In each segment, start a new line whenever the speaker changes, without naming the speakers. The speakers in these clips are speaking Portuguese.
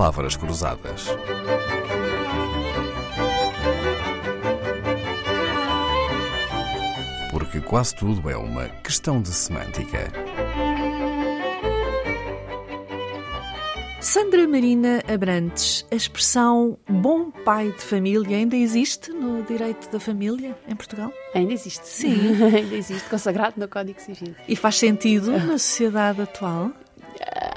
palavras cruzadas. Porque quase tudo é uma questão de semântica.
Sandra Marina Abrantes, a expressão bom pai de família ainda existe no direito da família em Portugal?
Ainda existe.
Sim.
ainda existe, consagrado no Código Civil.
E faz sentido na sociedade atual?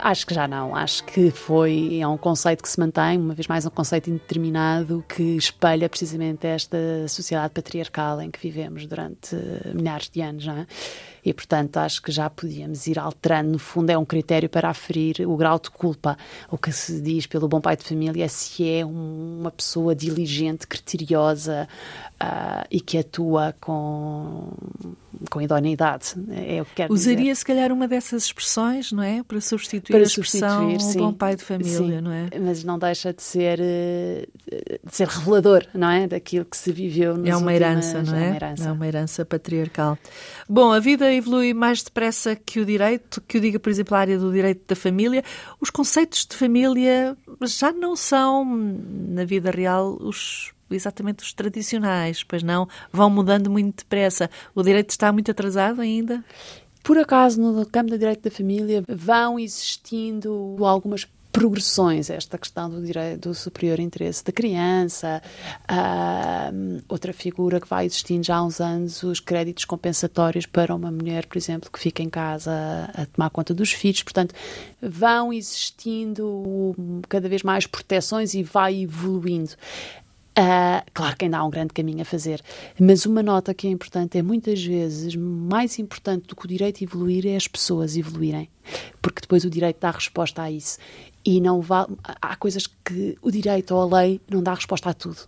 Acho que já não. Acho que foi é um conceito que se mantém, uma vez mais um conceito indeterminado que espelha precisamente esta sociedade patriarcal em que vivemos durante milhares de anos, não é? E, portanto, acho que já podíamos ir alterando. No fundo, é um critério para aferir o grau de culpa. O que se diz pelo bom pai de família é se é uma pessoa diligente, criteriosa uh, e que atua com, com idoneidade. É o que quero
Usaria,
dizer.
se calhar, uma dessas expressões, não é? Para substituir para expressão substituir, bom pai de família,
sim,
não é?
Mas não deixa de ser, de ser revelador, não é? Daquilo que se viveu nos
É uma herança, não é?
É uma herança.
é uma herança patriarcal. Bom, a vida evolui mais depressa que o direito, que o diga, por exemplo, a área do direito da família. Os conceitos de família já não são, na vida real, os exatamente os tradicionais, pois não, vão mudando muito depressa. O direito está muito atrasado ainda?
Por acaso, no campo do direito da família, vão existindo algumas progressões, esta questão do direito do superior interesse da criança, uh, outra figura que vai existindo já há uns anos, os créditos compensatórios para uma mulher, por exemplo, que fica em casa a tomar conta dos filhos, portanto, vão existindo cada vez mais proteções e vai evoluindo. Uh, claro que ainda há um grande caminho a fazer, mas uma nota que é importante é muitas vezes mais importante do que o direito evoluir é as pessoas evoluírem, porque depois o direito dá resposta a isso. E não há coisas que o direito ou a lei não dá resposta a tudo.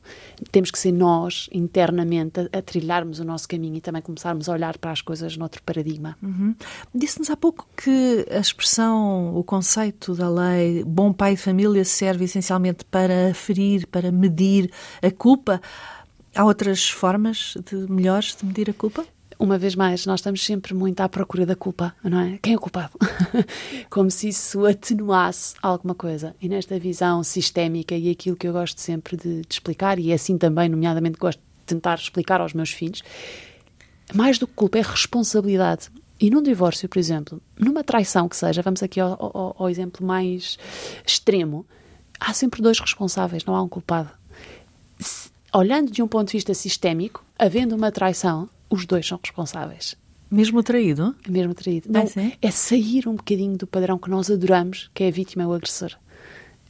Temos que ser nós, internamente, a, a trilharmos o nosso caminho e também começarmos a olhar para as coisas noutro paradigma.
Uhum. Disse-nos há pouco que a expressão, o conceito da lei bom pai de família serve essencialmente para aferir, para medir a culpa. Há outras formas de melhores de medir a culpa?
Uma vez mais, nós estamos sempre muito à procura da culpa, não é? Quem é o culpado? Como se isso atenuasse alguma coisa. E nesta visão sistémica, e aquilo que eu gosto sempre de, de explicar, e é assim também, nomeadamente, gosto de tentar explicar aos meus filhos, mais do que culpa é responsabilidade. E num divórcio, por exemplo, numa traição que seja, vamos aqui ao, ao, ao exemplo mais extremo, há sempre dois responsáveis, não há um culpado. Se, olhando de um ponto de vista sistémico, havendo uma traição, os dois são responsáveis.
Mesmo traído?
Mesmo traído. Não, é sair um bocadinho do padrão que nós adoramos, que é a vítima e o agressor.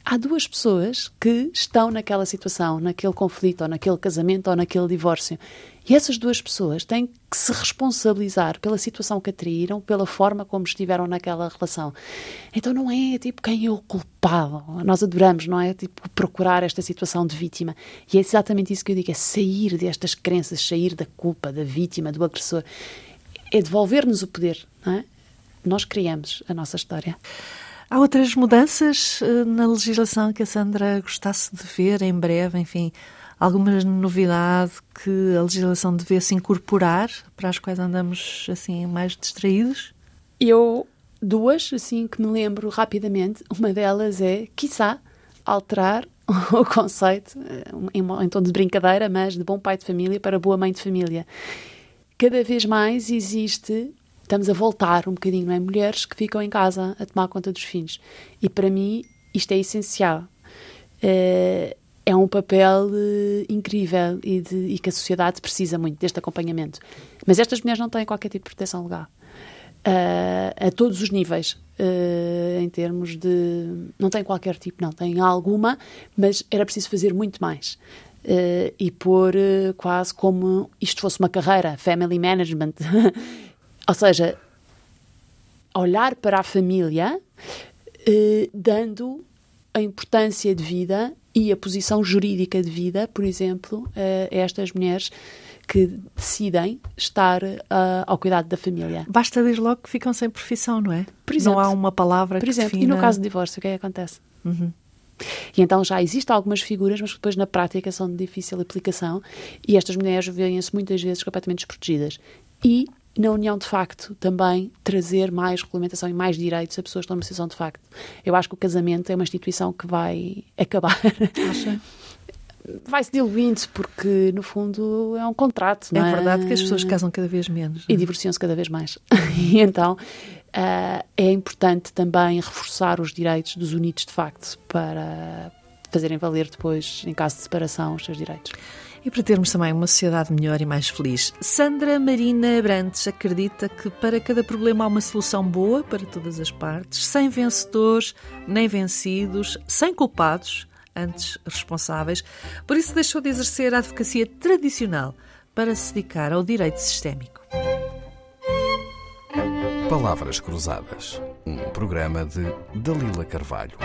Há duas pessoas que estão naquela situação, naquele conflito, ou naquele casamento, ou naquele divórcio. E essas duas pessoas têm que se responsabilizar pela situação que atraíram, pela forma como estiveram naquela relação. Então não é tipo quem é o culpado. Nós adoramos, não é? Tipo procurar esta situação de vítima. E é exatamente isso que eu digo: é sair destas crenças, sair da culpa, da vítima, do agressor. É devolver-nos o poder, não é? Nós criamos a nossa história.
Há outras mudanças na legislação que a Sandra gostasse de ver em breve, enfim, alguma novidade que a legislação devesse incorporar para as quais andamos assim mais distraídos?
Eu duas assim que me lembro rapidamente. Uma delas é, quiçá, alterar o conceito em, em tom de brincadeira, mas de bom pai de família para boa mãe de família. Cada vez mais existe estamos a voltar um bocadinho, não é? Mulheres que ficam em casa a tomar conta dos filhos. E para mim isto é essencial. É, é um papel incrível e, de, e, que a sociedade precisa muito deste acompanhamento. Mas estas mulheres não têm qualquer tipo de proteção legal. Uh, a todos os níveis, uh, em termos de. Não têm qualquer tipo, não, têm alguma, mas era preciso fazer muito mais. Uh, e pôr quase como isto fosse uma carreira, family management. Ou seja, olhar para a família dando a importância de vida e a posição jurídica de vida, por exemplo, a estas mulheres que decidem estar uh, ao cuidado da família.
Basta dizer logo que ficam sem profissão, não é? Por exemplo, não há uma palavra
por
que
exemplo,
defina...
E no caso de divórcio, o que é que acontece?
Uhum.
E então já existem algumas figuras, mas que depois na prática são de difícil aplicação e estas mulheres veem-se muitas vezes completamente desprotegidas. E na união de facto também trazer mais regulamentação e mais direitos a pessoas que estão numa situação de facto. Eu acho que o casamento é uma instituição que vai acabar.
Acha?
Vai-se diluindo porque, no fundo, é um contrato.
É
não
verdade que as pessoas casam cada vez menos.
E divorciam-se cada vez mais. e então uh, é importante também reforçar os direitos dos unidos de facto para fazerem valer depois, em caso de separação, os seus direitos.
E para termos também uma sociedade melhor e mais feliz, Sandra Marina Abrantes acredita que para cada problema há uma solução boa para todas as partes, sem vencedores nem vencidos, sem culpados, antes responsáveis. Por isso deixou de exercer a advocacia tradicional para se dedicar ao direito sistémico.
Palavras Cruzadas, um programa de Dalila Carvalho.